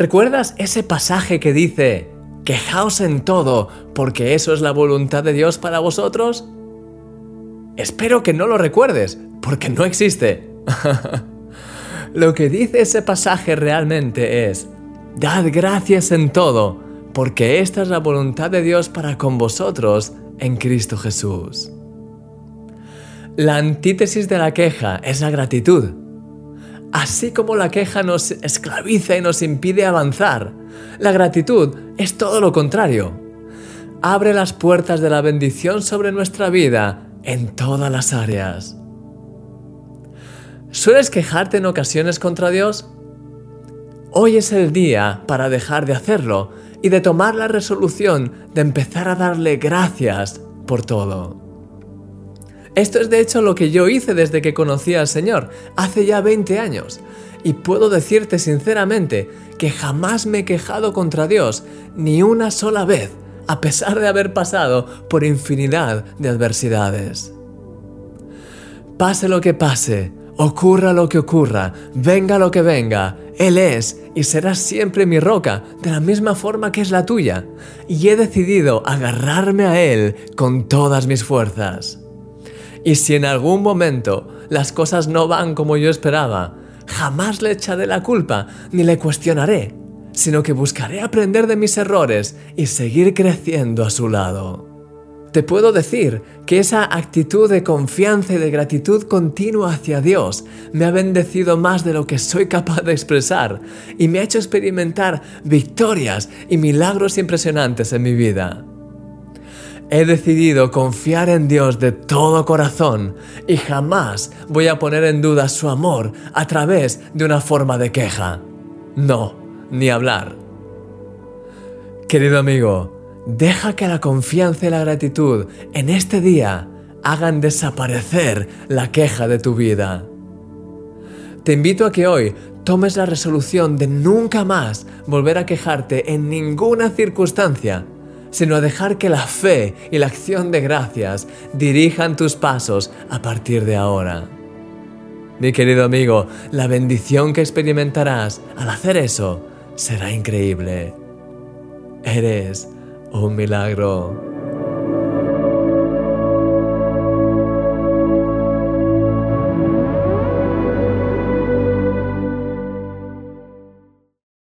¿Recuerdas ese pasaje que dice, quejaos en todo, porque eso es la voluntad de Dios para vosotros? Espero que no lo recuerdes, porque no existe. lo que dice ese pasaje realmente es, dad gracias en todo, porque esta es la voluntad de Dios para con vosotros en Cristo Jesús. La antítesis de la queja es la gratitud. Así como la queja nos esclaviza y nos impide avanzar, la gratitud es todo lo contrario. Abre las puertas de la bendición sobre nuestra vida en todas las áreas. ¿Sueles quejarte en ocasiones contra Dios? Hoy es el día para dejar de hacerlo y de tomar la resolución de empezar a darle gracias por todo. Esto es de hecho lo que yo hice desde que conocí al Señor, hace ya 20 años, y puedo decirte sinceramente que jamás me he quejado contra Dios ni una sola vez, a pesar de haber pasado por infinidad de adversidades. Pase lo que pase, ocurra lo que ocurra, venga lo que venga, Él es y será siempre mi roca, de la misma forma que es la tuya, y he decidido agarrarme a Él con todas mis fuerzas. Y si en algún momento las cosas no van como yo esperaba, jamás le echaré la culpa ni le cuestionaré, sino que buscaré aprender de mis errores y seguir creciendo a su lado. Te puedo decir que esa actitud de confianza y de gratitud continua hacia Dios me ha bendecido más de lo que soy capaz de expresar y me ha hecho experimentar victorias y milagros impresionantes en mi vida. He decidido confiar en Dios de todo corazón y jamás voy a poner en duda su amor a través de una forma de queja. No, ni hablar. Querido amigo, deja que la confianza y la gratitud en este día hagan desaparecer la queja de tu vida. Te invito a que hoy tomes la resolución de nunca más volver a quejarte en ninguna circunstancia sino dejar que la fe y la acción de gracias dirijan tus pasos a partir de ahora. Mi querido amigo, la bendición que experimentarás al hacer eso será increíble. Eres un milagro.